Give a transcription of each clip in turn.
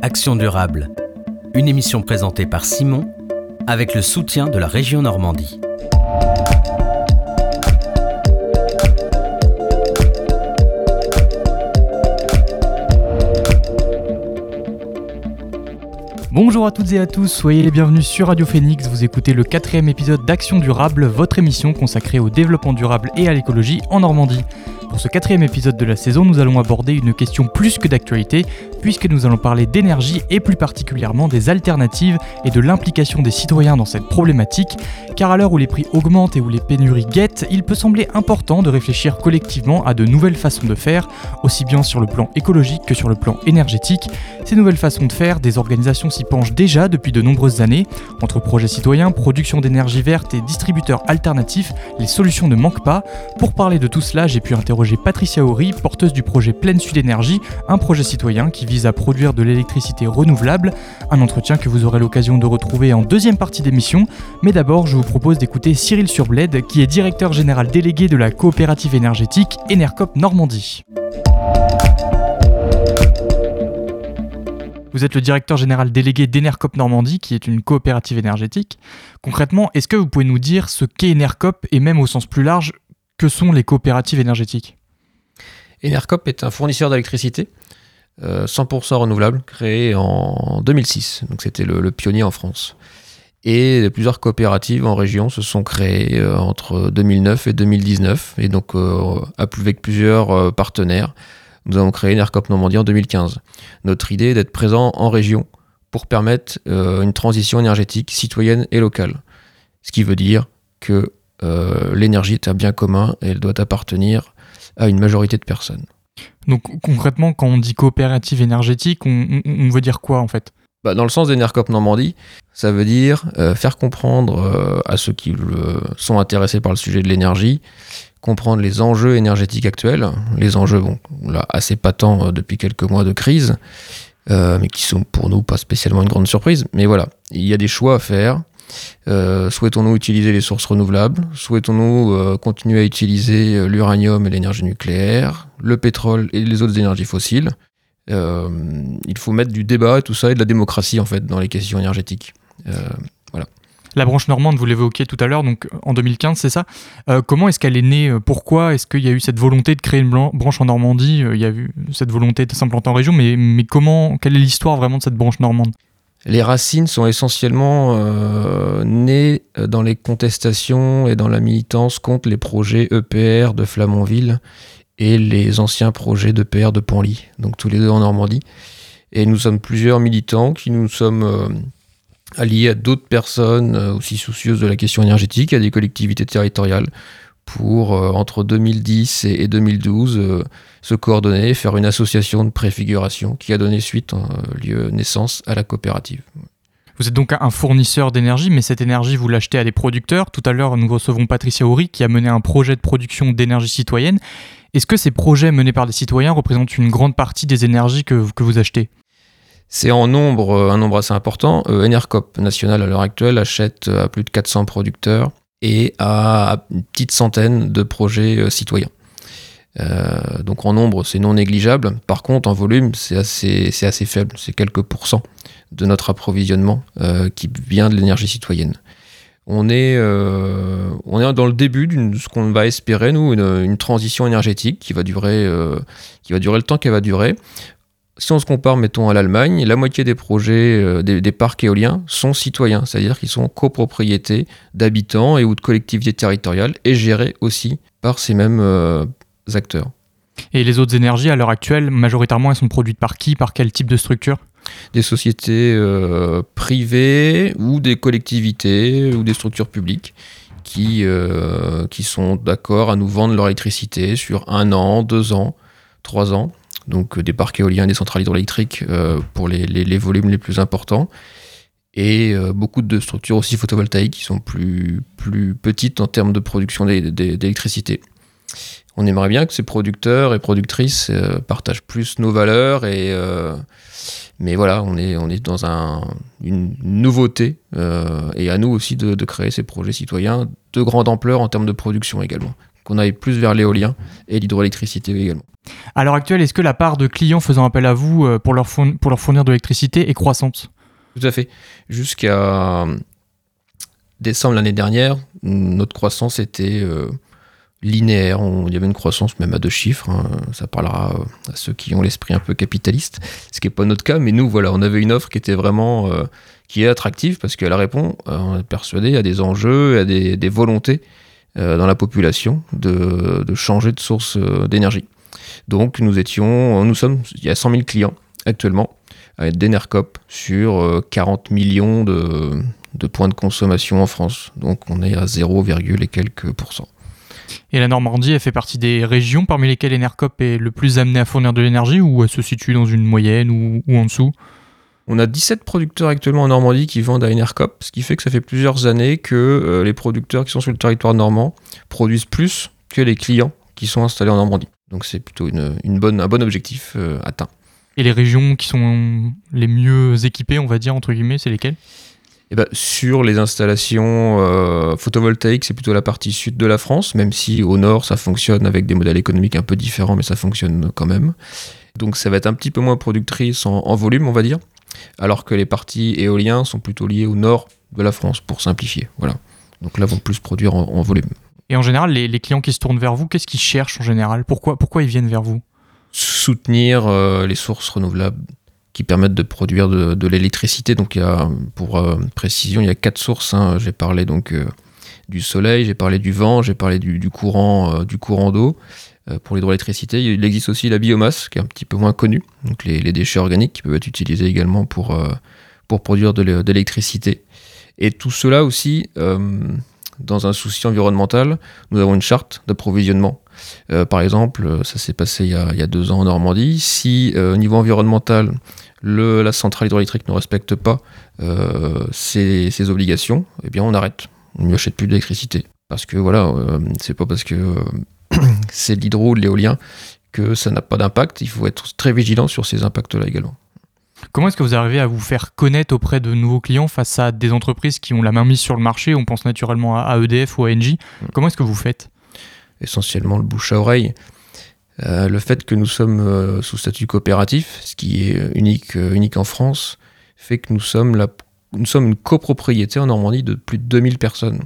Action durable, une émission présentée par Simon avec le soutien de la région Normandie. Bonjour à toutes et à tous, soyez les bienvenus sur Radio Phoenix, vous écoutez le quatrième épisode d'Action Durable, votre émission consacrée au développement durable et à l'écologie en Normandie. Pour ce quatrième épisode de la saison, nous allons aborder une question plus que d'actualité, puisque nous allons parler d'énergie et plus particulièrement des alternatives et de l'implication des citoyens dans cette problématique, car à l'heure où les prix augmentent et où les pénuries guettent, il peut sembler important de réfléchir collectivement à de nouvelles façons de faire, aussi bien sur le plan écologique que sur le plan énergétique. Ces nouvelles façons de faire, des organisations s'y penchent déjà depuis de nombreuses années. Entre projets citoyens, production d'énergie verte et distributeurs alternatifs, les solutions ne manquent pas. Pour parler de tout cela, j'ai pu interroger Patricia Horry, porteuse du projet Pleine Sud Énergie, un projet citoyen qui vise à produire de l'électricité renouvelable. Un entretien que vous aurez l'occasion de retrouver en deuxième partie d'émission. Mais d'abord, je vous propose d'écouter Cyril Surbled, qui est directeur général délégué de la coopérative énergétique Enercop Normandie. Vous êtes le directeur général délégué d'Enercop Normandie, qui est une coopérative énergétique. Concrètement, est-ce que vous pouvez nous dire ce qu'est Enercop et même au sens plus large, que sont les coopératives énergétiques? Enercop est un fournisseur d'électricité 100% euh, renouvelable, créé en 2006. Donc c'était le, pionnier en France. Et plusieurs coopératives en région se sont créées euh, entre 2009 et 2019. Et donc euh, avec plusieurs partenaires, nous avons créé Enercop Normandie en 2015. Notre idée est d'être présent en région pour permettre une transition énergétique citoyenne et locale. Ce qui veut dire que l'énergie est un bien commun et elle doit appartenir à une majorité de personnes. Donc concrètement, quand on dit coopérative énergétique, on, veut dire quoi en fait? Bah, Dans le sens d'Enercop Normandie, ça veut dire euh, faire comprendre euh, à ceux qui sont intéressés par le sujet de l'énergie, comprendre les enjeux énergétiques actuels, les enjeux bon, là, assez patents euh, depuis quelques mois de crise, mais qui sont pour nous pas spécialement une grande surprise. Mais voilà, il y a des choix à faire. Euh, souhaitons-nous utiliser les sources renouvelables? Souhaitons-nous euh, continuer à utiliser euh, l'uranium et l'énergie nucléaire, le pétrole et les autres énergies fossiles? Il faut mettre du débat et tout ça et de la démocratie en fait dans les questions énergétiques. voilà. La branche normande, vous l'évoquiez tout à l'heure, en 2015, c'est ça? comment est-ce qu'elle est née? Pourquoi est-ce qu'il y a eu cette volonté de créer une branche en Normandie? Il y a eu cette volonté de s'implanter en région, mais, mais comment Quelle est l'histoire vraiment de cette branche normande? Les racines sont essentiellement euh, nées dans les contestations et dans la militance contre les projets EPR de Flamanville et les anciens projets d'EPR de Panly, donc tous les deux en Normandie. Et nous sommes plusieurs militants qui nous sommes euh, alliés à d'autres personnes euh, aussi soucieuses de la question énergétique, à des collectivités territoriales, pour, entre 2010 et, 2012, se coordonner, faire une association de préfiguration qui a donné suite, euh, lieu naissance à la coopérative. Vous êtes donc un fournisseur d'énergie, mais cette énergie, vous l'achetez à des producteurs. Tout à l'heure, nous recevons Patricia Horry qui a mené un projet de production d'énergie citoyenne. Est-ce que ces projets menés par des citoyens représentent une grande partie des énergies que, que vous achetez? C'est en nombre, euh, un nombre assez important. Euh, Enercop National à l'heure actuelle achète à plus de 400 producteurs et à une petite centaine de projets citoyens. Euh, donc en nombre, c'est non négligeable. Par contre, en volume, c'est assez, faible. C'est quelques pourcents de notre approvisionnement euh, qui vient de l'énergie citoyenne. On est, euh, on est dans le début de ce qu'on va espérer, nous, une, transition énergétique qui va, durer, qui va durer le temps qu'elle va durer. Si on se compare, mettons, à l'Allemagne, la moitié des projets, des, des, parcs éoliens sont citoyens, c'est-à-dire qu'ils sont copropriétés d'habitants et ou de collectivités territoriales et gérés aussi par ces mêmes acteurs. Et les autres énergies, à l'heure actuelle, majoritairement, elles sont produites par qui Par quel type de structure? Des sociétés euh, privées ou des collectivités ou des structures publiques qui, euh, qui sont d'accord à nous vendre leur électricité sur un an, deux ans, trois ans. Donc des parcs éoliens, des centrales hydroélectriques euh, pour les, volumes les plus importants. Et beaucoup de structures aussi photovoltaïques qui sont plus, petites en termes de production d'électricité on aimerait bien que ces producteurs et productrices euh, partagent plus nos valeurs et euh, mais voilà, on est, dans une nouveauté euh, et à nous aussi de, créer ces projets citoyens de grande ampleur en termes de production également, qu'on aille plus vers l'éolien et l'hydroélectricité également. À l'heure actuelle, est-ce que la part de clients faisant appel à vous euh, pour leur, pour leur fournir de l'électricité est croissante? Tout à fait. Jusqu'à décembre l'année dernière, notre croissance était euh, linéaire. il y avait une croissance même à deux chiffres. Hein. Ça parlera à ceux qui ont l'esprit un peu capitaliste, ce qui n'est pas notre cas. Mais nous, voilà, on avait une offre qui était vraiment euh, qui est attractive parce qu'elle répond, on est persuadé, à des enjeux, à des, des volontés dans la population de, changer de source d'énergie. Donc nous étions, nous sommes, il y a 100 000 clients actuellement avec d'Enercop sur 40 euh, millions de, points de consommation en France. Donc on est à 0, et quelques pourcents. Et la Normandie, elle fait partie des régions parmi lesquelles Enercop est le plus amené à fournir de l'énergie ou elle se situe dans une moyenne ou en dessous? On a 17 producteurs actuellement en Normandie qui vendent à Enercop, ce qui fait que ça fait plusieurs années que euh, les producteurs qui sont sur le territoire normand produisent plus que les clients qui sont installés en Normandie. Donc c'est plutôt une, bonne, un bon objectif euh, atteint. Et les régions qui sont les mieux équipées, on va dire, entre guillemets, c'est lesquelles? Eh ben, sur les installations euh, photovoltaïques, c'est plutôt la partie sud de la France, même si au nord, ça fonctionne avec des modèles économiques un peu différents, mais ça fonctionne quand même. Donc ça va être un petit peu moins productrice en, volume, on va dire, alors que les parties éoliennes sont plutôt liées au nord de la France, pour simplifier. Voilà. Donc là, vont plus produire en volume. Et en général, les, clients qui se tournent vers vous, qu'est-ce qu'ils cherchent en général? Pourquoi, pourquoi ils viennent vers vous? Soutenir euh, les sources renouvelables qui permettent de produire de, l'électricité. Donc, il y a, pour euh, précision, il y a quatre sources. Hein. J'ai parlé donc euh, du soleil, j'ai parlé du vent, j'ai parlé du, courant, du courant d'eau. Pour l'hydroélectricité, il existe aussi la biomasse, qui est un petit peu moins connue. Donc, les, déchets organiques qui peuvent être utilisés également pour, pour produire de l'électricité. Et tout cela aussi dans un souci environnemental, nous avons une charte d'approvisionnement. Euh, par exemple, euh, ça s'est passé il y, a, deux ans en Normandie. Si euh, au niveau environnemental, la centrale hydroélectrique ne respecte pas ses, obligations, eh bien on arrête. On n'y achète plus d'électricité. Parce que voilà, c'est pas parce que c'est l'hydro ou l'éolien que ça n'a pas d'impact. Il faut être très vigilant sur ces impacts-là également. Comment est-ce que vous arrivez à vous faire connaître auprès de nouveaux clients face à des entreprises qui ont la main mise sur le marché On pense naturellement à EDF ou à Engie. Mm. Comment est-ce que vous faites? Essentiellement le bouche à oreille. Euh, le fait que nous sommes euh, sous statut coopératif, ce qui est unique, euh, unique en France, fait que nous sommes, la, nous sommes une copropriété en Normandie de plus de 2000 personnes.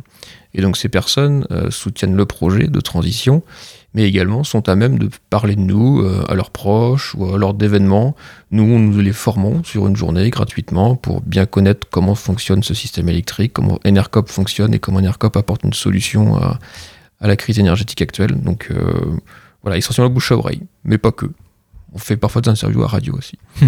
Et donc ces personnes soutiennent le projet de transition mais également sont à même de parler de nous euh, à leurs proches ou à lors d'événements. Nous, nous les formons sur une journée gratuitement pour bien connaître comment fonctionne ce système électrique, comment Enercop fonctionne et comment Enercop apporte une solution à, la crise énergétique actuelle. Donc euh, voilà, essentiellement bouche à oreille, mais pas que. On fait parfois des interviews à radio aussi.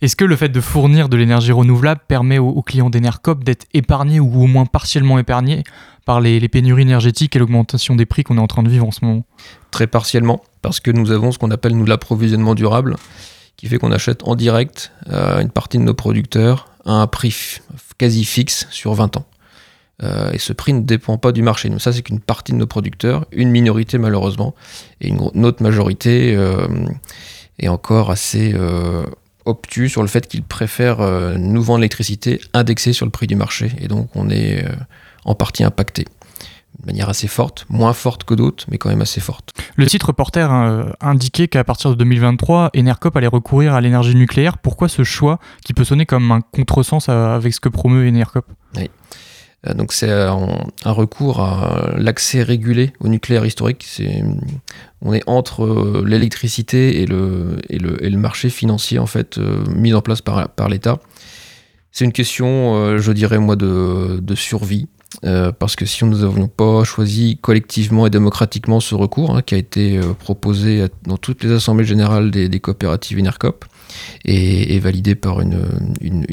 Est-ce que le fait de fournir de l'énergie renouvelable permet aux, clients d'Enercop d'être épargnés ou au moins partiellement épargnés par les, pénuries énergétiques et l'augmentation des prix qu'on est en train de vivre en ce moment Très partiellement, parce que nous avons ce qu'on appelle nous l'approvisionnement durable, qui fait qu'on achète en direct euh, une partie de nos producteurs à un prix quasi fixe sur 20 ans. Euh, et ce prix ne dépend pas du marché. Ça, c'est qu'une partie de nos producteurs, une minorité malheureusement, et une, autre majorité euh, est encore assez obtus sur le fait qu'ils préfèrent nous vendre l'électricité indexée sur le prix du marché. Et donc, on est en partie impacté de manière assez forte, moins forte que d'autres, mais quand même assez forte. Le site reporter euh, indiquait qu'à partir de 2023, Enercop allait recourir à l'énergie nucléaire. Pourquoi ce choix qui peut sonner comme un contresens avec ce que promeut Enercop? Oui. Euh, donc c'est un, recours à l'accès régulé au nucléaire historique. on est entre euh, l'électricité et le, marché financier en fait mis en place par, l'État. C'est une question, je dirais moi, de, survie. Euh, parce que si nous n'avions pas choisi collectivement et démocratiquement ce recours, hein, qui a été euh, proposé dans toutes les assemblées générales des, coopératives INERCOP et, validé par une,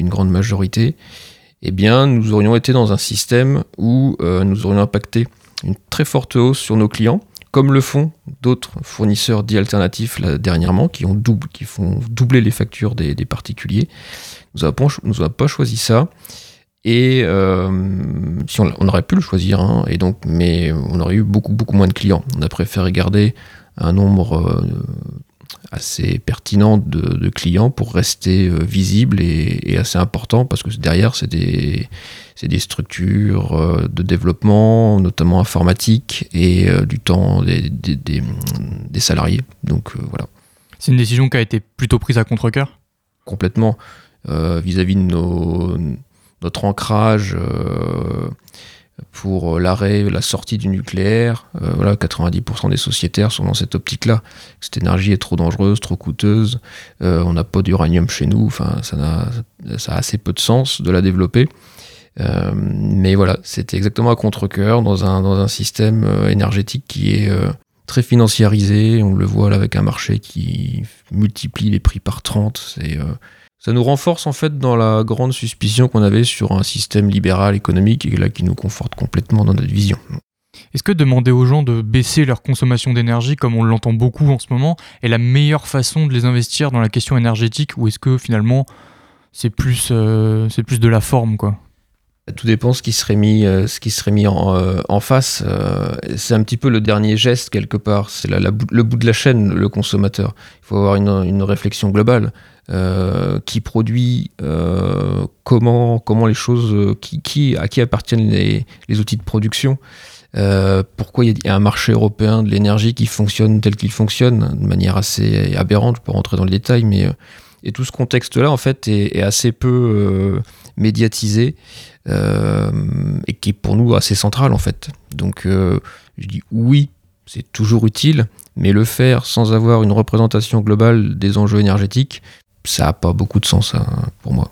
grande majorité, eh bien, nous aurions été dans un système où euh, nous aurions impacté une très forte hausse sur nos clients, comme le font d'autres fournisseurs dits alternatifs dernièrement, qui, font doubler les factures des, particuliers. Nous n'avons pas choisi ça. Et euh, si on, aurait pu le choisir, hein, et donc, mais on aurait eu beaucoup beaucoup moins de clients. On a préféré garder un nombre euh, assez pertinent de, clients pour rester visible et, assez important parce que derrière, c'est des, des structures de développement, notamment informatique, et du temps des, des, salariés. Donc voilà. C'est une décision qui a été plutôt prise à contre-coeur? Complètement. Vis-à-vis de nos, notre ancrage pour l'arrêt, la sortie du nucléaire. Euh, voilà, 90% des sociétaires sont dans cette optique-là. Cette énergie est trop dangereuse, trop coûteuse. Euh, on n'a pas d'uranium chez nous. Enfin, ça, a, assez peu de sens de la développer. Euh, mais voilà, c'était exactement à contre-coeur dans un, dans un système énergétique qui est très financiarisé. On le voit là avec un marché qui multiplie les prix par 30. C'est ça nous renforce en fait dans la grande suspicion qu'on avait sur un système libéral économique et là qui nous conforte complètement dans notre vision. Est-ce que demander aux gens de baisser leur consommation d'énergie, comme on l'entend beaucoup en ce moment, est la meilleure façon de les investir dans la question énergétique ou est-ce que finalement c'est plus, euh, c'est plus de la forme quoi? Tout dépend ce qui serait mis, euh, ce qui serait mis en, euh, en face. c'est un petit peu le dernier geste quelque part. C'est le bout de la chaîne, le consommateur. Il faut avoir une, une réflexion globale. Euh, qui produit, euh, comment, comment les choses, euh, qui, à qui appartiennent les, les outils de production, pourquoi il y a un marché européen de l'énergie qui fonctionne tel qu'il fonctionne, de manière assez aberrante, pour rentrer dans le détail, mais et tout ce contexte-là, en fait, est assez peu médiatisé et qui est pour nous assez central, en fait. Donc, je dis oui, c'est toujours utile, mais le faire sans avoir une représentation globale des enjeux énergétiques, ça n'a pas beaucoup de sens hein, pour moi.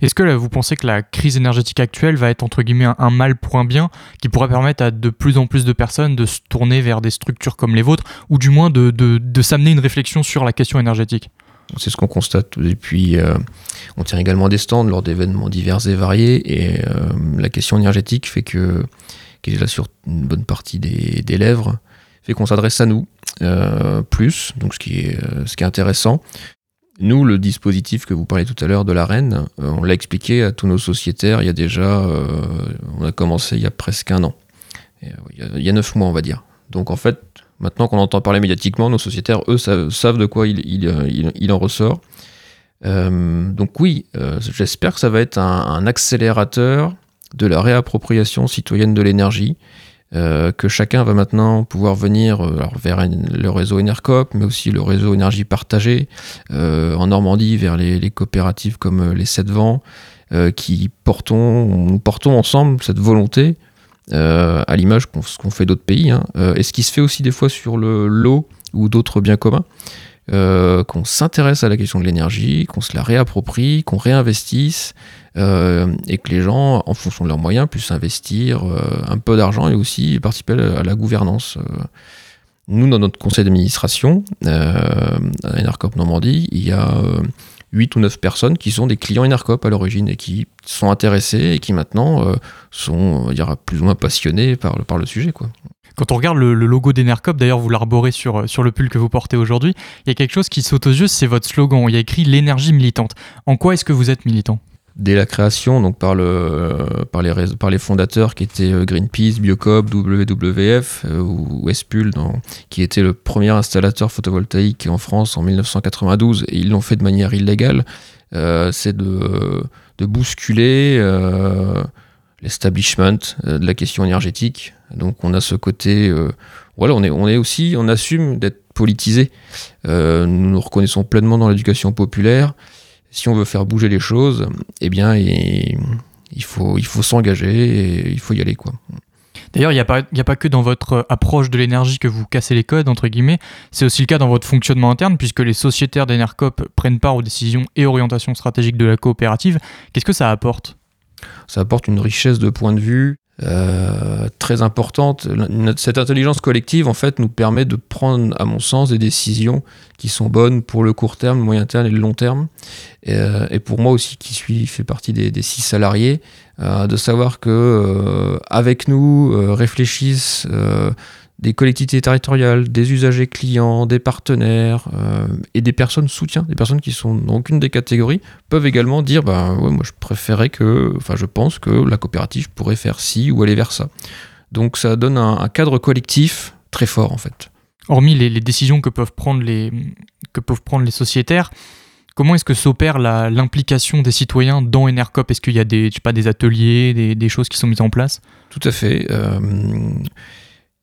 Est-ce que vous pensez que la crise énergétique actuelle va être entre guillemets un, mal pour un bien qui pourrait permettre à de plus en plus de personnes de se tourner vers des structures comme les vôtres ou du moins de, de, s'amener une réflexion sur la question énergétique? C'est ce qu'on constate. Et puis, euh, on tient également des stands lors d'événements divers et variés. Et euh, la question énergétique fait que, qui est là sur une bonne partie des, des lèvres, fait qu'on s'adresse à nous euh, plus, donc ce qui est, ce qui est intéressant. Nous, le dispositif que vous parlez tout à l'heure de la reine, euh, on l'a expliqué à tous nos sociétaires il y a déjà, on a commencé il y a presque un an, euh, il y a neuf mois on va dire. Donc en fait, maintenant qu'on entend parler médiatiquement, nos sociétaires, eux, savent, de quoi il, en ressort. donc oui, j'espère que ça va être un, accélérateur de la réappropriation citoyenne de l'énergie, euh, que chacun va maintenant pouvoir venir euh, vers le réseau Enercop, mais aussi le réseau énergie partagée, euh, en Normandie vers les, coopératives comme les Sept Vents, qui portons, portons ensemble cette volonté, à l'image de ce qu'on fait d'autres pays, hein, et ce qui se fait aussi des fois sur le l'eau ou d'autres biens communs, qu'on s'intéresse à la question de l'énergie, qu'on se la réapproprie, qu'on réinvestisse, euh, et que les gens, en fonction de leurs moyens, puissent investir euh, un peu d'argent et aussi participer à la gouvernance. Euh. Nous, dans notre conseil d'administration, à Enercop Normandie, il y a 8 ou 9 personnes qui sont des clients Enercop à l'origine et qui sont intéressés et qui maintenant sont y aura plus ou moins passionnés par le, sujet. Quoi. Quand on regarde le, logo d'Enercop, d'ailleurs vous l'arborez sur, sur le pull que vous portez aujourd'hui, il y a quelque chose qui saute aux yeux, c'est votre slogan. Il y a écrit l'énergie militante. En quoi est-ce que vous êtes militant? Dès la création, donc par, par, les, fondateurs qui étaient euh, Greenpeace, Biocop, WWF euh, ou Westpul, qui était le premier installateur photovoltaïque en France en 1992, et ils l'ont fait de manière illégale, euh, c'est de, bousculer l'establishment de la question énergétique. Donc on a ce côté, voilà, on est aussi, on assume d'être politisé. nous nous reconnaissons pleinement dans l'éducation populaire si on veut faire bouger les choses, eh bien, il, faut, il faut s'engager et il faut y aller. quoi. D'ailleurs, il n'y a, pas, a pas que dans votre approche de l'énergie que vous cassez les codes, entre guillemets, c'est aussi le cas dans votre fonctionnement interne, puisque les sociétaires d'Enercop prennent part aux décisions et orientations stratégiques de la coopérative. Qu'est-ce que ça apporte? Ça apporte une richesse de points de vue, euh, très importante. Cette intelligence collective, en fait, nous permet de prendre, à mon sens, des décisions qui sont bonnes pour le court terme, le moyen terme et le long terme. Et, euh, pour moi aussi, qui suis fait partie des, six salariés, euh, de savoir que avec nous réfléchissent des collectivités territoriales, des usagers clients, des partenaires euh, et des personnes soutien, des personnes qui sont dans aucune des catégories, peuvent également dire bah ouais, moi je préférais que, enfin je pense que la coopérative pourrait faire ci ou aller vers ça. Donc ça donne un, cadre collectif très fort en fait. hormis les, décisions que peuvent prendre les, que peuvent prendre les sociétaires, comment est-ce que s'opère l'implication des citoyens dans Enercop? Est-ce qu'il y a des, pas, des ateliers, des, choses qui sont mises en place? Tout à fait. Euh,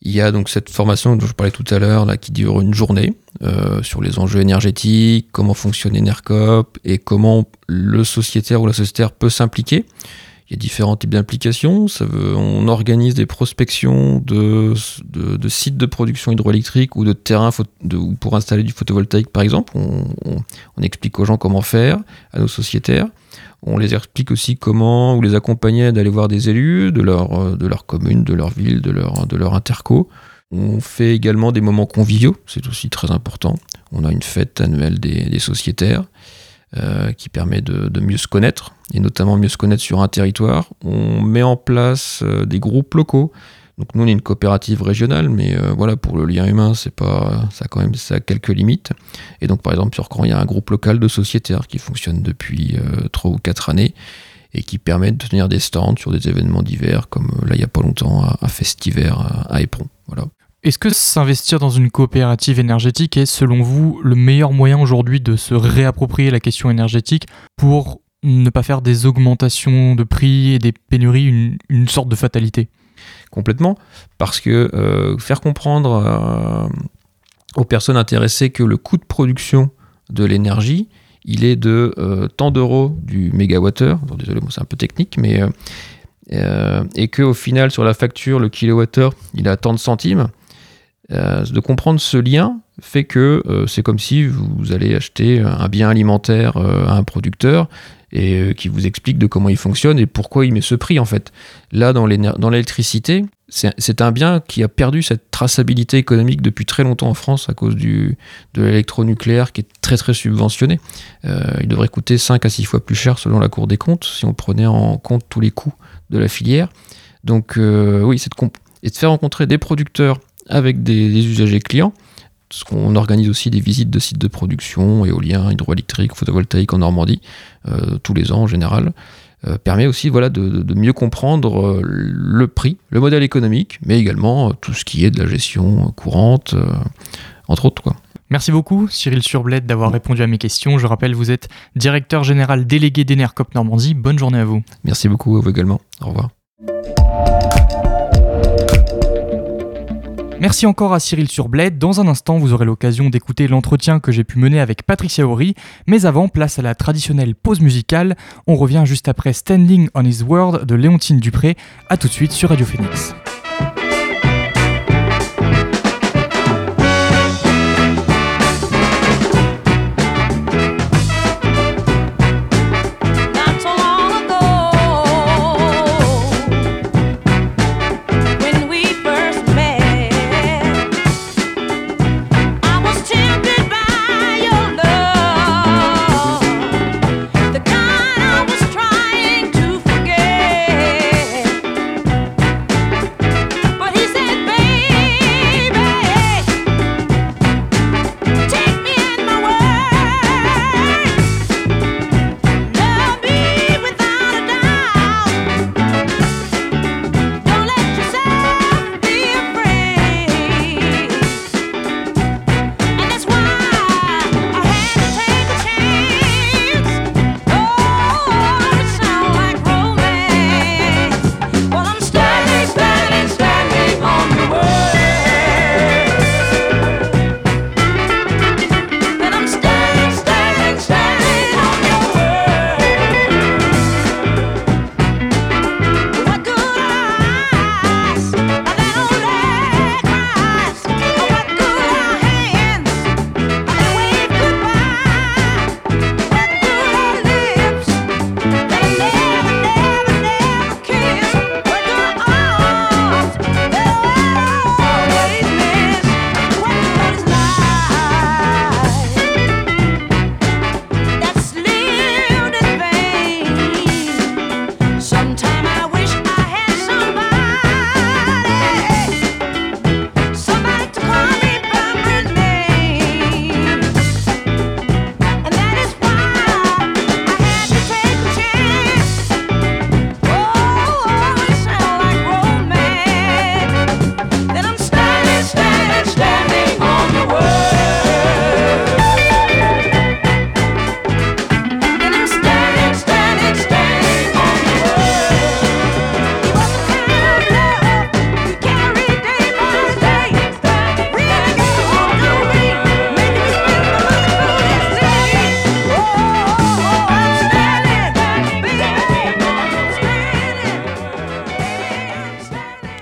il y a donc cette formation dont je parlais tout à l'heure, là, qui dure une journée euh, sur les enjeux énergétiques, comment fonctionne Enercop et comment le sociétaire ou la sociétaire peut s'impliquer. Il y a différents types d'implications. On organise des prospections de, de, sites de production hydroélectrique ou de terrains pour installer du photovoltaïque, par exemple. On, on, explique aux gens comment faire, à nos sociétaires. On les explique aussi comment, ou les accompagner d'aller voir des élus de leur, euh, de commune, de leur ville, de leur, de interco. On fait également des moments conviviaux, c'est aussi très important. On a une fête annuelle des, sociétaires euh, qui permet de, mieux se connaître, et notamment mieux se connaître sur un territoire. On met en place euh, des groupes locaux donc nous on est une coopérative régionale, mais euh, voilà pour le lien humain c'est pas ça a quand même ça quelques limites. Et donc par exemple sur Cran il y a un groupe local de sociétaires qui fonctionne depuis euh, trois ou quatre années et qui permet de tenir des stands sur des événements divers comme euh, là il y a pas longtemps à, Festiver à, Éperon. Voilà. Est-ce que s'investir dans une coopérative énergétique est selon vous le meilleur moyen aujourd'hui de se réapproprier la question énergétique pour ne pas faire des augmentations de prix et des pénuries une sorte de fatalité? Complètement, parce que euh, faire comprendre euh, aux personnes intéressées que le coût de production de l'énergie, il est de euh, tant d'euros du mégawattheure, désolé, c'est un peu technique, mais et qu'au final, sur la facture, le kilowattheure, il a tant de centimes, de comprendre ce lien fait que c'est comme si vous allez acheter un bien alimentaire à un producteur et euh, qui vous explique de comment il fonctionne et pourquoi il met ce prix en fait. Là, dans l'électricité, c'est un bien qui a perdu cette traçabilité économique depuis très longtemps en France à cause du, de l'électronucléaire qui est très très subventionné. Euh, il devrait coûter 5 à 6 fois plus cher selon la Cour des comptes si on prenait en compte tous les coûts de la filière. Donc euh, oui, c'est et de faire rencontrer des producteurs avec des, des usagers clients on organise aussi des visites de sites de production, éolien, hydroélectrique, photovoltaïque en Normandie, euh, tous les ans en général. Euh, permet aussi voilà, de, mieux comprendre euh, le prix, le modèle économique, mais également tout ce qui est de la gestion courante, entre autres. Quoi. Merci beaucoup Cyril Surblette d'avoir répondu à mes questions. Je rappelle, vous êtes directeur général délégué d'Enercop Normandie. Bonne journée à vous. Merci beaucoup à vous également. Au revoir. Merci encore à Cyril Surbled. Dans un instant, vous aurez l'occasion d'écouter l'entretien que j'ai pu mener avec Patricia Horry. Mais avant, place à la traditionnelle pause musicale. On revient juste après Standing on His Word de Léontine Dupré. A tout de suite sur Radio Phoenix.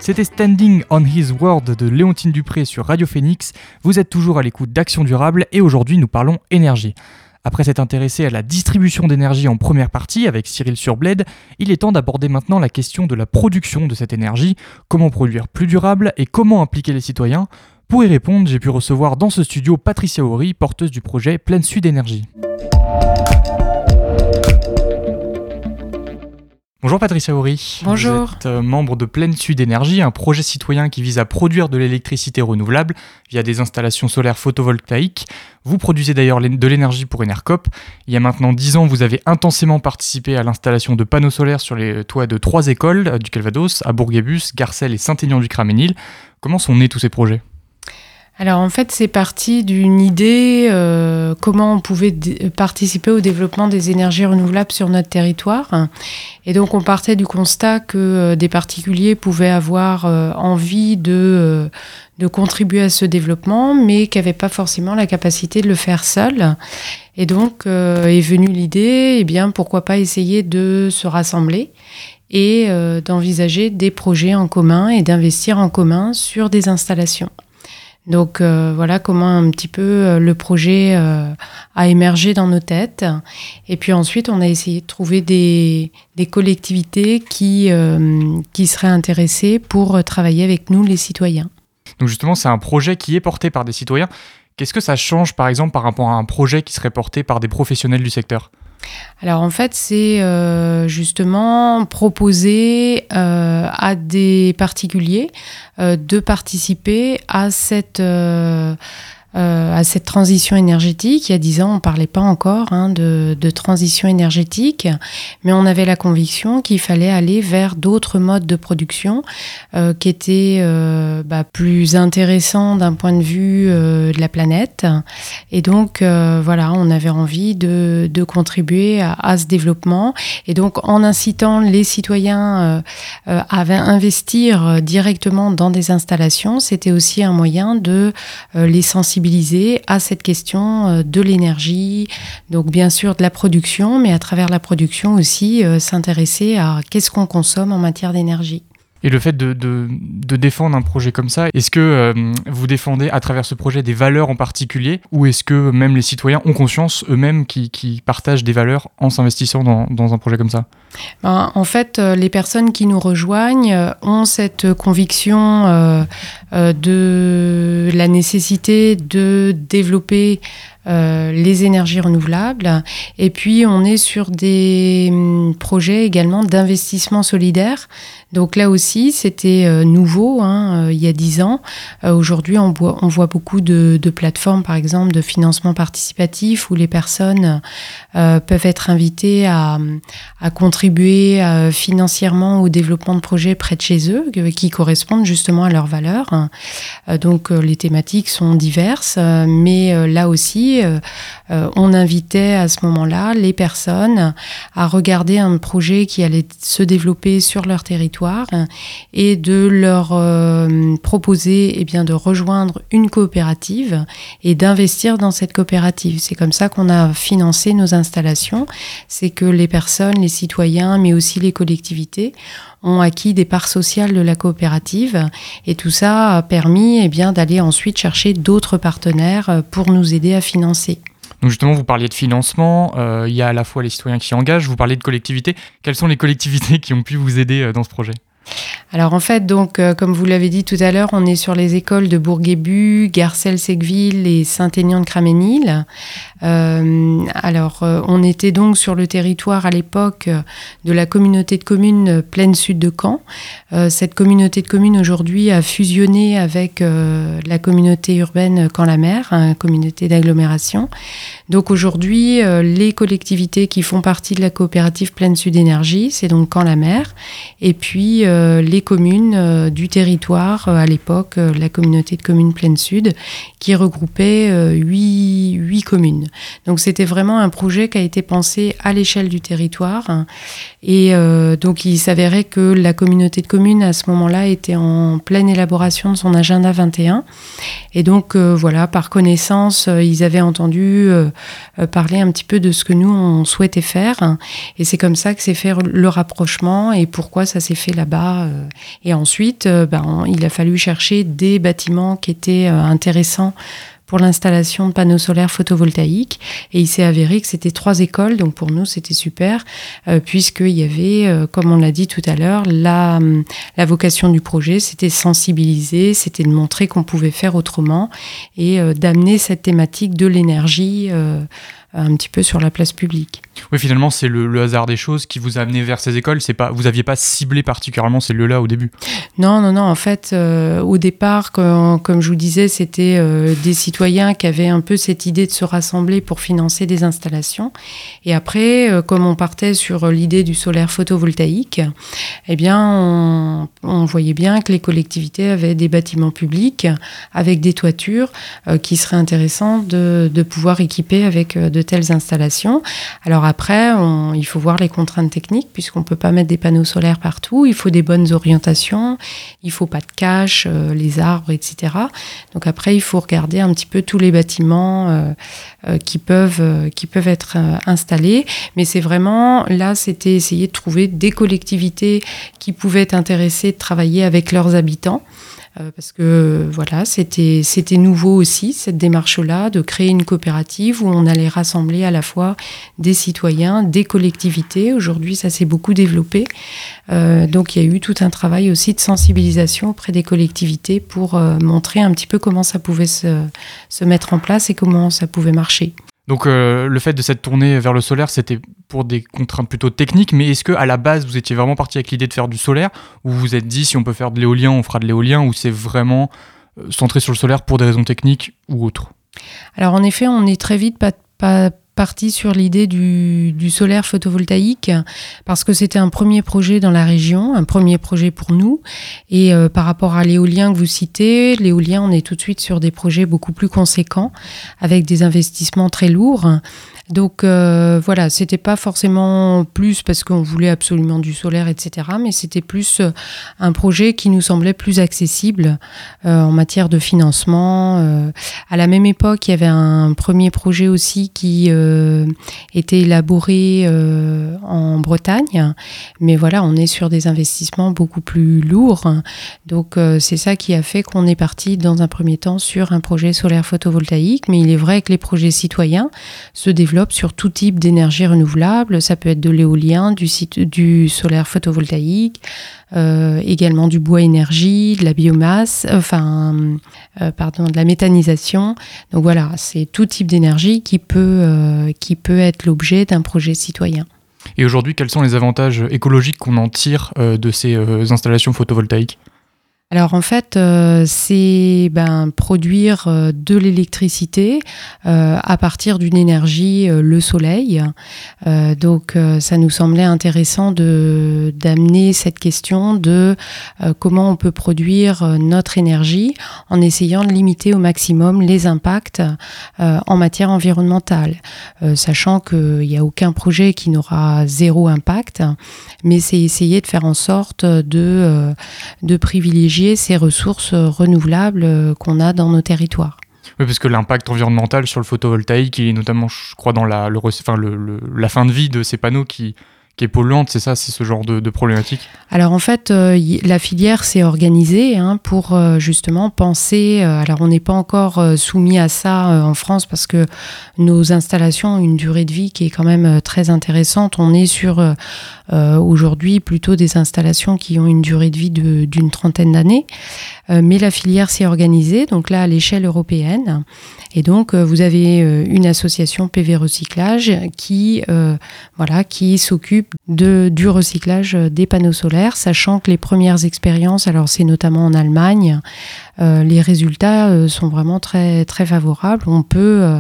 C'était Standing on His Word de Léontine Dupré sur Radio Phoenix. Vous êtes toujours à l'écoute d'Action Durable et aujourd'hui nous parlons énergie. Après s'être intéressé à la distribution d'énergie en première partie avec Cyril Surbled, il est temps d'aborder maintenant la question de la production de cette énergie, comment produire plus durable et comment impliquer les citoyens? Pour y répondre, j'ai pu recevoir dans ce studio Patricia Horry, porteuse du projet Pleine Sud Énergie. Bonjour Patricia Horry. Bonjour. Vous êtes euh, membre de Pleine Sud Énergie, un projet citoyen qui vise à produire de l'électricité renouvelable via des installations solaires photovoltaïques. Vous produisez d'ailleurs de l'énergie pour Enercop. Il y a maintenant 10 ans, vous avez intensément participé à l'installation de panneaux solaires sur les toits de trois écoles euh, du Calvados, à Bourguébus, Garcelles et Saint-Aignan-du-Craménil. Comment sont nés tous ces projets? Alors en fait, c'est parti d'une idée euh, comment on pouvait participer au développement des énergies renouvelables sur notre territoire. Et donc on partait du constat que euh, des particuliers pouvaient avoir euh, envie de, contribuer à ce développement, mais qui n'avaient pas forcément la capacité de le faire seuls. Et donc est venue l'idée, eh bien pourquoi pas essayer de se rassembler et d'envisager des projets en commun et d'investir en commun sur des installations. Donc euh, voilà comment un petit peu euh, le projet euh, a émergé dans nos têtes. Et puis ensuite, on a essayé de trouver des, collectivités qui, qui seraient intéressées pour travailler avec nous, les citoyens. Donc justement, c'est un projet qui est porté par des citoyens. Qu'est-ce que ça change, par exemple, par rapport à un projet qui serait porté par des professionnels du secteur? Alors en fait, c'est euh, justement proposer euh, à des particuliers euh, de participer à cette euh, à cette transition énergétique. Il y a dix ans, on ne parlait pas encore hein, de, de, transition énergétique, mais on avait la conviction qu'il fallait aller vers d'autres modes de production euh, qui étaient euh, bah, plus intéressants d'un point de vue euh, de la planète. Et donc, euh, voilà, on avait envie de, de contribuer à, à, ce développement. Et donc, en incitant les citoyens à investir directement dans des installations, c'était aussi un moyen de les sensibiliser à cette question euh, de l'énergie, donc bien sûr de la production, mais à travers la production aussi euh, s'intéresser à qu'est-ce qu'on consomme en matière d'énergie. Et le fait de, de, défendre un projet comme ça, est-ce que euh, vous défendez à travers ce projet des valeurs en particulier ou est-ce que même les citoyens ont conscience eux-mêmes qui, qui, partagent des valeurs en s'investissant dans, dans, un projet comme ça? Ben, En fait, euh, les personnes qui nous rejoignent euh, ont cette conviction de la nécessité de développer euh, les énergies renouvelables. Et puis, on est sur des hum, projets également d'investissement solidaire. Donc là aussi, c'était euh, nouveau hein, euh, il y a dix ans. Aujourd'hui, on, voit beaucoup de, plateformes, par exemple, de financement participatif où les personnes peuvent être invitées à contribuer financièrement au développement de projets près de chez eux qui correspondent justement à leurs valeurs. donc les thématiques sont diverses, mais là aussi, euh, euh, on invitait à ce moment-là les personnes à regarder un projet qui allait se développer sur leur territoire et de leur euh, proposer eh bien, de rejoindre une coopérative et d'investir dans cette coopérative. C'est comme ça qu'on a financé nos installations. C'est que les personnes, les citoyens, mais aussi les collectivités ont acquis des parts sociales de la coopérative et tout ça a permis eh bien d'aller ensuite chercher d'autres partenaires euh, pour nous aider à financer. Donc justement, vous parliez de financement, euh, il y a à la fois les citoyens qui s'y engagent, vous parlez de collectivités. Quelles sont les collectivités qui ont pu vous aider euh, dans ce projet? Alors en fait, donc, euh, comme vous l'avez dit tout à l'heure, on est sur les écoles de Bourguébu, Garcelles-Segueville et Saint-Aignan-de-Craménil. Euh, alors, euh, on était donc sur le territoire à l'époque de la communauté de communes Pleine Sud de Caen. cette communauté de communes aujourd'hui a fusionné avec la communauté urbaine Caen-la-Mer, une communauté d'agglomération. Donc aujourd'hui, les collectivités qui font partie de la coopérative Pleine Sud Énergie, c'est donc Caen-la-Mer, et puis les communes euh, du territoire, euh, à l'époque la communauté de communes Pleine Sud, qui regroupait huit, huit communes. Donc c'était vraiment un projet qui a été pensé à l'échelle du territoire. Et donc il s'avérait que la communauté de communes à ce moment-là était en pleine élaboration de son agenda 21. Et donc voilà, par connaissance, ils avaient entendu parler un petit peu de ce que nous on souhaitait faire. Et c'est comme ça que s'est fait le rapprochement et pourquoi ça s'est fait là-bas va. et ensuite, ben, il a fallu chercher des bâtiments qui étaient intéressants pour l'installation de panneaux solaires photovoltaïques. Et il s'est avéré que c'était trois écoles, donc pour nous c'était super, euh, puisqu'il y avait, euh, comme on l'a dit tout à l'heure, la, la vocation du projet, c'était sensibiliser, c'était de montrer qu'on pouvait faire autrement et euh, d'amener cette thématique de l'énergie un petit peu sur la place publique. Oui, finalement, c'est le, hasard des choses qui vous a amené vers ces écoles. C'est pas, vous n'aviez pas ciblé particulièrement ces lieux-là au début. Non, non, non. En fait, euh, au départ, comme je vous disais, c'était euh, des citoyens qui avaient un peu cette idée de se rassembler pour financer des installations. Et après, euh, comme on partait sur l'idée du solaire photovoltaïque, eh bien, on, voyait bien que les collectivités avaient des bâtiments publics avec des toitures qui seraient intéressants de, pouvoir équiper avec de telles installations. Alors après, il faut voir les contraintes techniques, puisqu'on ne peut pas mettre des panneaux solaires partout. Il faut des bonnes orientations, il faut pas de cache, euh, les arbres, etc. Donc après, il faut regarder un petit peu tous les bâtiments euh, euh, qui, peuvent, qui peuvent être installés. Mais c'est vraiment, là, c'était essayer de trouver des collectivités qui pouvaient être intéressées de travailler avec leurs habitants. Euh, parce que voilà, c'était c'était nouveau aussi cette démarche-là de créer une coopérative où on allait rassembler à la fois des citoyens, des collectivités. Aujourd'hui, ça s'est beaucoup développé. Euh, donc, il y a eu tout un travail aussi de sensibilisation auprès des collectivités pour euh, montrer un petit peu comment ça pouvait se, se mettre en place et comment ça pouvait marcher. Donc euh, le fait de cette tournée vers le solaire, c'était pour des contraintes plutôt techniques, mais est-ce que à la base vous étiez vraiment parti avec l'idée de faire du solaire, ou vous vous êtes dit si on peut faire de l'éolien, on fera de l'éolien, ou c'est vraiment euh, centré sur le solaire pour des raisons techniques ou autres? Alors en effet, on est très vite pas, pas parti sur l'idée du, solaire photovoltaïque parce que c'était un premier projet dans la région, un premier projet pour nous. Et euh, par rapport à l'éolien que vous citez, l'éolien, on est tout de suite sur des projets beaucoup plus conséquents avec des investissements très lourds. Donc euh, voilà, c'était pas forcément plus parce qu'on voulait absolument du solaire, etc. Mais c'était plus euh, un projet qui nous semblait plus accessible euh, en matière de financement. Euh. à la même époque, il y avait un premier projet aussi qui était élaboré en Bretagne. Mais voilà, on est sur des investissements beaucoup plus lourds. Donc c'est ça qui a fait qu'on est parti dans un premier temps sur un projet solaire photovoltaïque. Mais il est vrai que les projets citoyens se développent sur tout type d'énergie renouvelable. Ça peut être de l'éolien, du, du solaire photovoltaïque, euh, également du bois énergie, de la biomasse, enfin, euh, pardon, de la méthanisation. Donc voilà, c'est tout type d'énergie qui euh, qui peut être l'objet d'un projet citoyen. Et aujourd'hui, quels sont les avantages écologiques qu'on en tire de ces installations photovoltaïques? Alors en fait, euh, c'est ben, produire euh, de l'électricité euh, à partir d'une énergie, le soleil. donc ça nous semblait intéressant de d'amener cette question de comment on peut produire notre énergie en essayant de limiter au maximum les impacts en matière environnementale, sachant qu'il n'y a aucun projet qui n'aura zéro impact, mais c'est essayer de faire en sorte de, de privilégier ces ressources renouvelables euh, qu'on a dans nos territoires. Oui, parce que l'impact environnemental sur le photovoltaïque, il est notamment, je crois, dans la, le, enfin, le, la fin de vie de ces panneaux qui, qui est polluante, c'est ça, c'est ce genre de, problématique? Alors en fait, euh, la filière s'est organisée hein, pour euh, justement penser, alors on n'est pas encore soumis à ça en France parce que nos installations ont une durée de vie qui est quand même très intéressante. On est sur euh, aujourd'hui plutôt des installations qui ont une durée de vie d'une trentaine d'années. Euh, mais la filière s'est organisée, donc là à l'échelle européenne. Et donc euh, vous avez une association PV Recyclage qui, voilà, qui s'occupe de, du recyclage des panneaux solaires, sachant que les premières expériences, alors c'est notamment en Allemagne, les résultats sont vraiment très, très favorables. On peut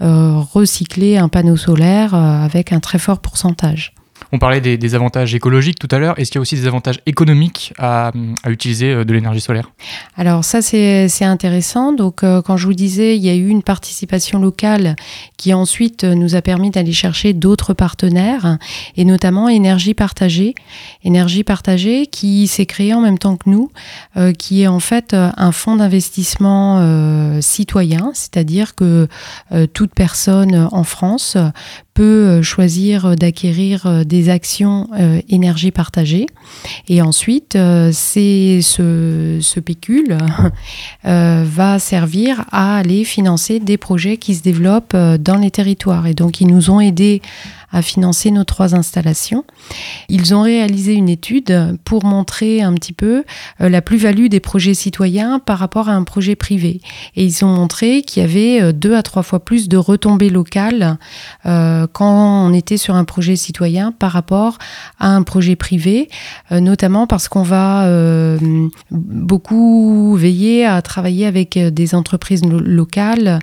recycler un panneau solaire avec un très fort pourcentage. On parlait des, avantages écologiques tout à l'heure. Est-ce qu'il y a aussi des avantages économiques à, utiliser euh, de l'énergie solaire? Alors ça, c'est intéressant. Donc euh, quand je vous disais, il y a eu une participation locale qui ensuite euh, nous a permis d'aller chercher d'autres partenaires, et notamment Énergie Partagée. Énergie Partagée qui s'est créée en même temps que nous, qui est en fait un fonds d'investissement citoyen, c'est-à-dire que toute personne en France peut choisir d'acquérir des actions énergie partagée. Et ensuite, ce, ce pécule va servir à aller financer des projets qui se développent dans les territoires. Et donc, ils nous ont aidés à financer nos trois installations. Ils ont réalisé une étude pour montrer un petit peu euh, la plus-value des projets citoyens par rapport à un projet privé. Et ils ont montré qu'il y avait euh, deux à trois fois plus de retombées locales euh, quand on était sur un projet citoyen par rapport à un projet privé, notamment parce qu'on va beaucoup veiller à travailler avec des entreprises locales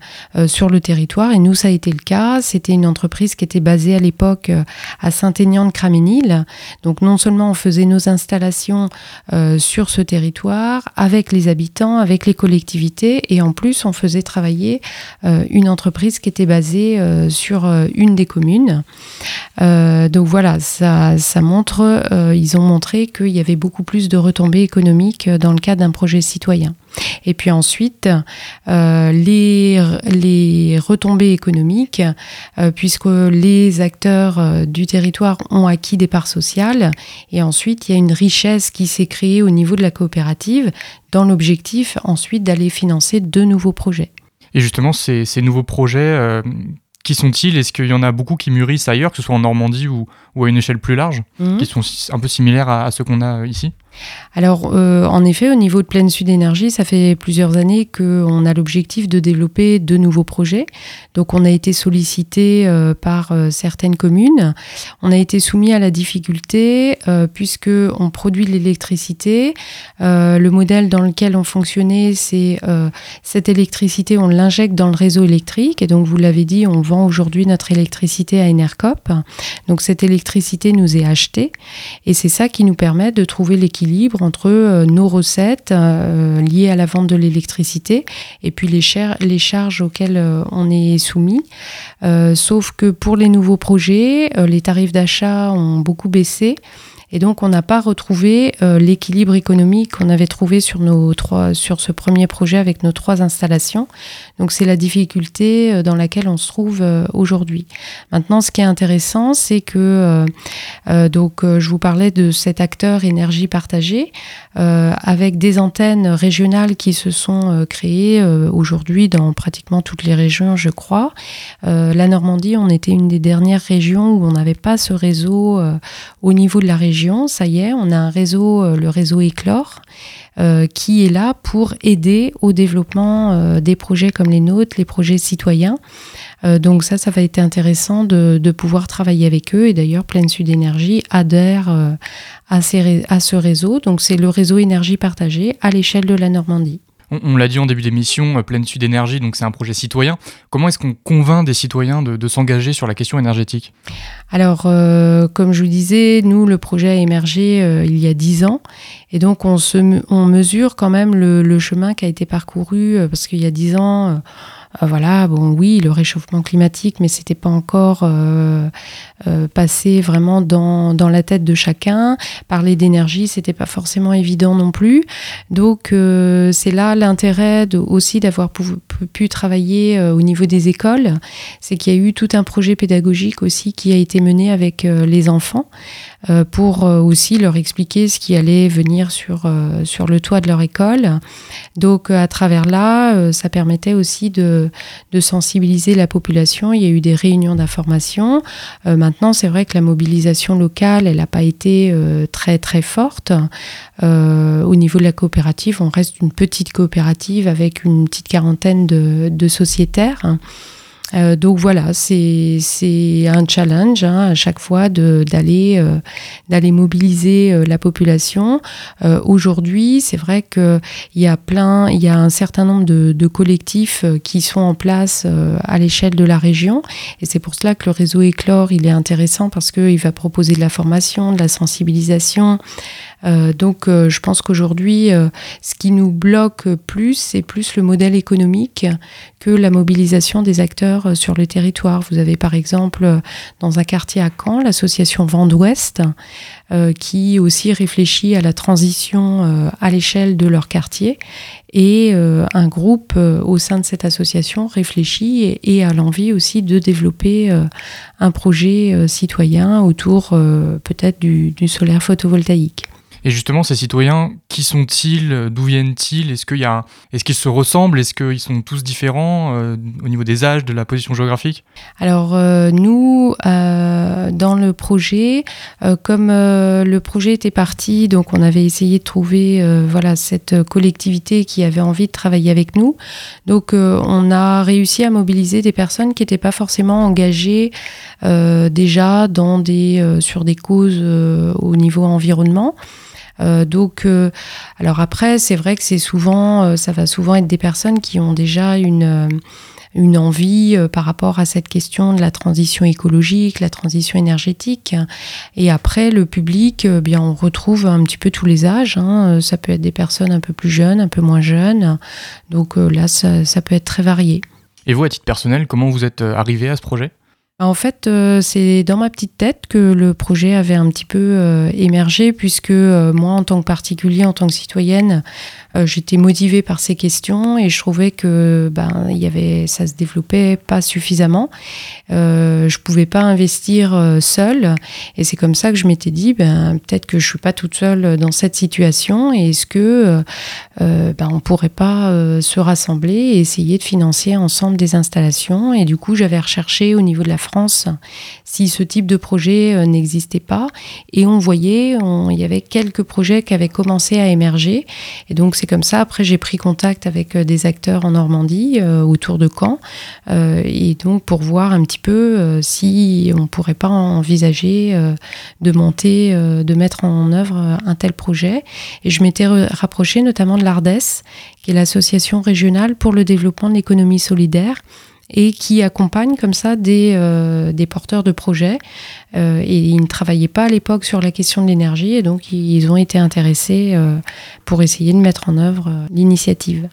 sur le territoire. Et nous, ça a été le cas. C'était une entreprise qui était basée à l'époque euh, à Saint-Aignan-de-Craménil. Donc non seulement on faisait nos installations euh, sur ce territoire avec les habitants, avec les collectivités, et en plus on faisait travailler euh, une entreprise qui était basée sur une des communes. donc voilà, ça, ça montre, ils ont montré qu'il y avait beaucoup plus de retombées économiques dans le cadre d'un projet citoyen. Et puis ensuite, euh, les, les, retombées économiques, euh, puisque les acteurs euh, du territoire ont acquis des parts sociales, et ensuite il y a une richesse qui s'est créée au niveau de la coopérative, dans l'objectif ensuite d'aller financer de nouveaux projets. Et justement, ces, ces nouveaux projets, qui sont-ils? Est-ce qu'il y en a beaucoup qui mûrissent ailleurs, que ce soit en Normandie ou, ou à une échelle plus large, mmh. qui sont un peu similaires à, à ceux qu'on a ici? Alors, euh, en effet, au niveau de Pleine Sud Énergie, ça fait plusieurs années qu'on a l'objectif de développer de nouveaux projets. Donc, on a été sollicité euh, par euh, certaines communes. On a été soumis à la difficulté puisque on produit de l'électricité. le modèle dans lequel on fonctionnait, c'est cette électricité, on l'injecte dans le réseau électrique. Et donc, vous l'avez dit, on vend aujourd'hui notre électricité à Enercop. Donc, cette électricité nous est achetée. Et c'est ça qui nous permet de trouver l'équilibre entre euh, nos recettes euh, liées à la vente de l'électricité et puis les, les charges auxquelles euh, on est soumis. sauf que pour les nouveaux projets, les tarifs d'achat ont beaucoup baissé. Et donc, on n'a pas retrouvé euh, l'équilibre économique qu'on avait trouvé sur, nos trois, sur ce premier projet avec nos trois installations. Donc, c'est la difficulté euh, dans laquelle on se trouve euh, aujourd'hui. Maintenant, ce qui est intéressant, c'est que, donc, je vous parlais de cet acteur énergie partagée avec des antennes régionales qui se sont créées aujourd'hui dans pratiquement toutes les régions, je crois. la Normandie, on était une des dernières régions où on n'avait pas ce réseau au niveau de la région ça y est, on a un réseau, euh, le réseau Éclore, euh, qui est là pour aider au développement euh, des projets comme les nôtres, les projets citoyens. donc ça, ça va être intéressant de, pouvoir travailler avec eux. Et d'ailleurs, Pleine Sud Énergie adhère à, à ce réseau. Donc c'est le réseau énergie partagée à l'échelle de la Normandie. On, l'a dit en début d'émission, euh, Pleine Sud Énergie, donc c'est un projet citoyen. Comment est-ce qu'on convainc des citoyens de, s'engager sur la question énergétique? Alors, euh, comme je vous disais, nous, le projet a émergé euh, il y a dix ans. Et donc, on, mesure quand même le, chemin qui a été parcouru, parce qu'il y a dix ans voilà, bon, oui, le réchauffement climatique, mais c'était pas encore euh, euh, passé vraiment dans, dans, la tête de chacun. Parler d'énergie, c'était pas forcément évident non plus. Donc, c'est là l'intérêt aussi d'avoir pu, pu, travailler au niveau des écoles. C'est qu'il y a eu tout un projet pédagogique aussi qui a été mené avec les enfants. Euh, pour euh, aussi leur expliquer ce qui allait venir sur, euh, sur le toit de leur école. Donc à travers là, ça permettait aussi de, de, sensibiliser la population. Il y a eu des réunions d'information. maintenant, c'est vrai que la mobilisation locale, elle n'a pas été très très forte. au niveau de la coopérative, on reste une petite coopérative avec une petite quarantaine de, de sociétaires. Euh, donc voilà, c'est un challenge hein, à chaque fois d'aller euh, d'aller mobiliser euh, la population. Aujourd'hui, c'est vrai qu'il y a plein, il y a un certain nombre de, de collectifs qui sont en place à l'échelle de la région, et c'est pour cela que le réseau Éclore il est intéressant parce qu'il va proposer de la formation, de la sensibilisation. Donc je pense qu'aujourd'hui, ce qui nous bloque plus, c'est plus le modèle économique que la mobilisation des acteurs sur le territoire. Vous avez par exemple dans un quartier à Caen l'association Vent d'Ouest qui aussi réfléchit à la transition à l'échelle de leur quartier et euh, un groupe euh, au sein de cette association réfléchit et, a l'envie aussi de développer euh, un projet citoyen autour peut-être du, solaire photovoltaïque. Et justement, ces citoyens, qui sont-ils D'où viennent-ils? Est-ce qu'il est qu'ils se ressemblent? Est-ce qu'ils sont tous différents euh, au niveau des âges, de la position géographique? Alors euh, nous, euh, dans le projet, comme le projet était parti, donc on avait essayé de trouver voilà cette collectivité qui avait envie de travailler avec nous. Donc on a réussi à mobiliser des personnes qui n'étaient pas forcément engagées déjà dans des sur des causes au niveau environnement. Euh, donc, euh, alors après, c'est vrai que c'est souvent, euh, ça va souvent être des personnes qui ont déjà une une envie par rapport à cette question de la transition écologique, la transition énergétique. Et après, le public, bien, on retrouve un petit peu tous les âges. Hein. Ça peut être des personnes un peu plus jeunes, un peu moins jeunes. Donc là, ça, ça peut être très varié. Et vous, à titre personnel, comment vous êtes arrivé à ce projet? En fait, euh, c'est dans ma petite tête que le projet avait un petit peu euh, émergé, puisque euh, moi, en tant que particulier, en tant que citoyenne, j'étais motivée par ces questions et je trouvais que ben il y avait, ça se développait pas suffisamment. je pouvais pas investir seule, et c'est comme ça que je m'étais dit, ben peut-être que je suis pas toute seule dans cette situation, et est-ce que ben on pourrait pas se rassembler et essayer de financer ensemble des installations Et du coup, j'avais recherché au niveau de la France si ce type de projet euh, n'existait pas. Et on voyait, il y avait quelques projets qui avaient commencé à émerger. Et donc c'est comme ça, après j'ai pris contact avec euh, des acteurs en Normandie, euh, autour de Caen, et donc pour voir un petit peu si on pourrait pas envisager de monter, de mettre en œuvre un tel projet. Et je m'étais rapprochée notamment de l'ARDES, qui est l'association régionale pour le développement de l'économie solidaire et qui accompagne comme ça des, euh, des porteurs de projets. Euh, et ils ne travaillaient pas à l'époque sur la question de l'énergie et donc ils ont été intéressés euh, pour essayer de mettre en œuvre l'initiative.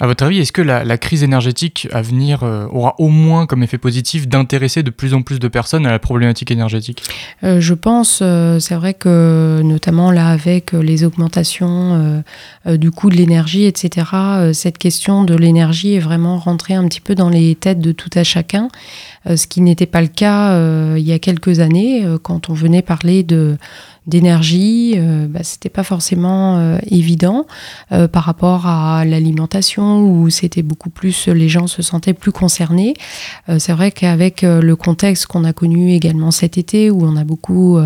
À votre avis, est-ce que la, crise énergétique à venir euh, aura au moins comme effet positif d'intéresser de plus en plus de personnes à la problématique énergétique? Euh, Je pense, euh, c'est vrai que notamment là avec les augmentations du coût de l'énergie, etc., cette question de l'énergie est vraiment rentrée un petit peu dans les têtes de tout à chacun, ce qui n'était pas le cas il y a quelques années quand on venait parler de d'énergie, euh, bah, c'était pas forcément euh, évident euh, par rapport à l'alimentation où c'était beaucoup plus, les gens se sentaient plus concernés. c'est vrai qu'avec le contexte qu'on a connu également cet été où on a beaucoup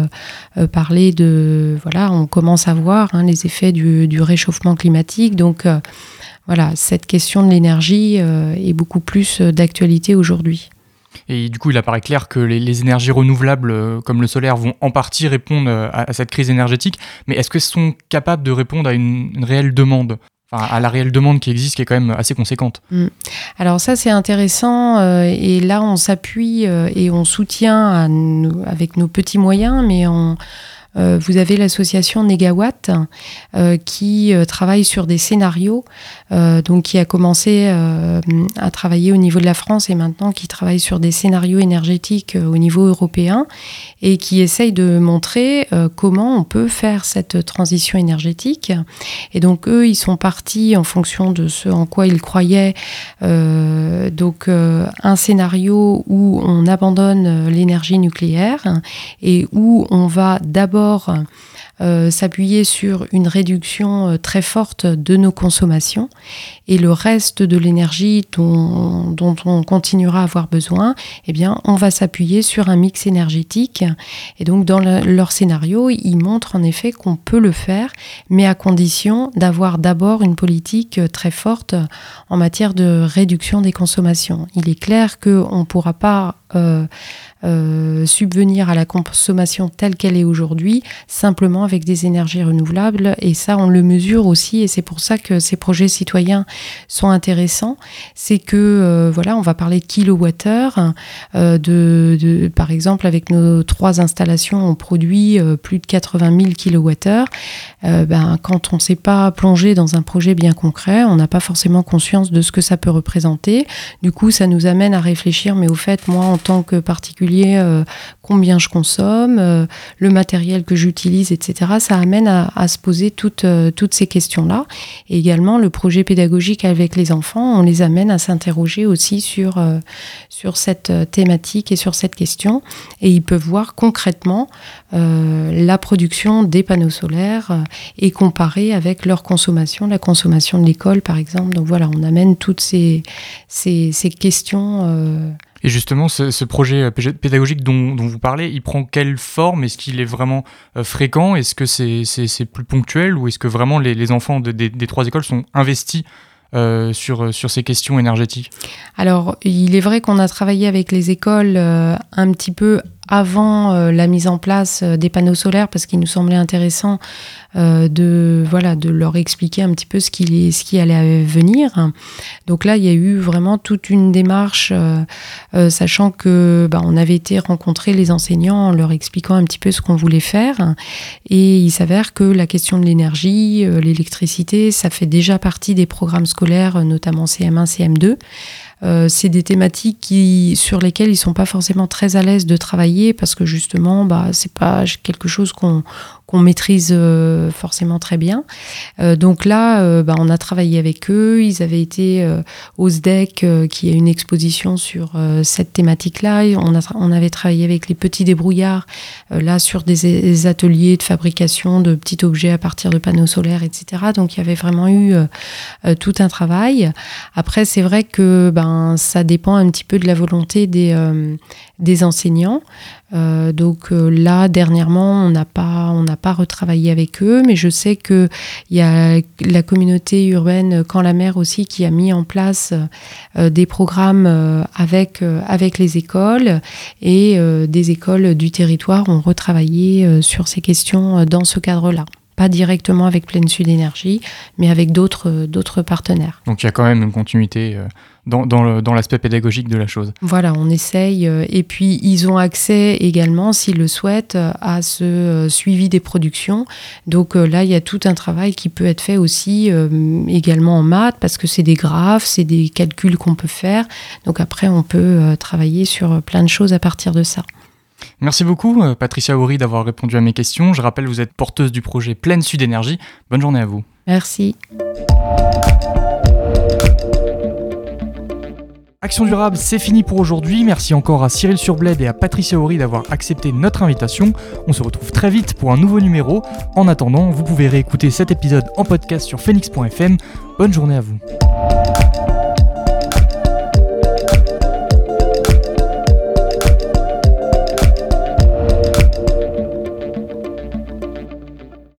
parlé de, voilà, on commence à voir hein, les effets du, du, réchauffement climatique. Donc voilà, cette question de l'énergie est beaucoup plus d'actualité aujourd'hui. Et du coup, il apparaît clair que les, énergies renouvelables euh, comme le solaire vont en partie répondre euh, à, cette crise énergétique. Mais est-ce qu'elles sont capables de répondre à une, réelle demande? Enfin, à la réelle demande qui existe, qui est quand même assez conséquente. Mm. Alors ça, c'est intéressant. Euh, et là, on s'appuie et on soutient avec nos petits moyens, mais on euh, vous avez l'association Negawatt euh, qui euh, travaille sur des scénarios, donc qui a commencé à travailler au niveau de la France et maintenant qui travaille sur des scénarios énergétiques au niveau européen et qui essaye de montrer comment on peut faire cette transition énergétique. Et donc eux, ils sont partis en fonction de ce en quoi ils croyaient. donc un scénario où on abandonne l'énergie nucléaire et où on va d'abord euh, s'appuyer sur une réduction euh, très forte de nos consommations et le reste de l'énergie dont, on continuera à avoir besoin, eh bien, on va s'appuyer sur un mix énergétique. Et donc, dans leur scénario, ils montrent en effet qu'on peut le faire, mais à condition d'avoir d'abord une politique très forte en matière de réduction des consommations. Il est clair qu'on ne pourra pas euh, subvenir à la consommation telle qu'elle est aujourd'hui, simplement avec des énergies renouvelables. Et ça, on le mesure aussi, et c'est pour ça que ces projets citoyens sont intéressants. C'est que, euh, voilà, on va parler de kilowattheure. Euh, de, de, par exemple, avec nos trois installations, on produit plus de 80 000 kilowattheures. ben, quand on ne s'est pas plongé dans un projet bien concret, on n'a pas forcément conscience de ce que ça peut représenter. Du coup, ça nous amène à réfléchir, mais au fait, moi, en tant que particulier, euh, combien je consomme, euh, le matériel que j'utilise, etc. Ça amène à, se poser toutes, euh, toutes ces questions-là. Et également, le projet pédagogique avec les enfants, on les amène à s'interroger aussi sur, cette thématique et sur cette question. Et ils peuvent voir concrètement la production des panneaux solaires et comparer avec leur consommation, la consommation de l'école, par exemple. Donc voilà, on amène toutes ces questions et justement, ce, projet euh, pédagogique dont, vous parlez, il prend quelle forme? Est-ce qu'il est vraiment euh, fréquent? Est-ce que c'est plus ponctuel? Ou est-ce que vraiment les, enfants des trois écoles sont investis euh, sur, sur ces questions énergétiques? Alors, il est vrai qu'on a travaillé avec les écoles un petit peu avant euh, la mise en place euh, des panneaux solaires parce qu'il nous semblait intéressant euh, de voilà de leur expliquer un petit peu ce qui ce qui allait venir. Donc là, il y a eu vraiment toute une démarche, sachant que bah, on avait été rencontrer les enseignants en leur expliquant un petit peu ce qu'on voulait faire, et il s'avère que la question de l'énergie, l'électricité, ça fait déjà partie des programmes scolaires, notamment CM1, CM2. Euh, c'est des thématiques qui, sur lesquelles ils sont pas forcément très à l'aise de travailler parce que justement, bah, c'est pas quelque chose qu'on qu'on maîtrise euh, forcément très bien. Euh, donc là, euh, bah, on a travaillé avec eux. Ils avaient été au SDEC, qui est une exposition sur cette thématique-là. On, on avait travaillé avec les petits débrouillards, là, sur des, ateliers de fabrication de petits objets à partir de panneaux solaires, etc. Donc il y avait vraiment eu tout un travail. Après, c'est vrai que ben, ça dépend un petit peu de la volonté des, des enseignants. Euh, donc euh, là, dernièrement, on n'a pas, pas retravaillé avec eux, mais je sais que il y a la communauté urbaine Quand la mer aussi qui a mis en place euh, des programmes avec avec les écoles et des écoles du territoire ont retravaillé sur ces questions dans ce cadre-là pas directement avec Pleine Sud Énergie, mais avec d'autres d'autres partenaires. Donc il y a quand même une continuité dans, dans l'aspect pédagogique de la chose. Voilà, on essaye. Euh, et puis, ils ont accès également, s'ils le souhaitent, euh, à ce euh, suivi des productions. Donc là, il y a tout un travail qui peut être fait aussi également en maths, parce que c'est des graphes, c'est des calculs qu'on peut faire. Donc après, on peut travailler sur plein de choses à partir de ça. Merci beaucoup, Patricia Horry, d'avoir répondu à mes questions. Je rappelle, vous êtes porteuse du projet Pleine Sud Énergie. Bonne journée à vous. Merci. Action durable, c'est fini pour aujourd'hui. Merci encore à Cyril Surbled et à Patricia Horry d'avoir accepté notre invitation. On se retrouve très vite pour un nouveau numéro. En attendant, vous pouvez réécouter cet épisode en podcast sur phoenix.fm. Bonne journée à vous.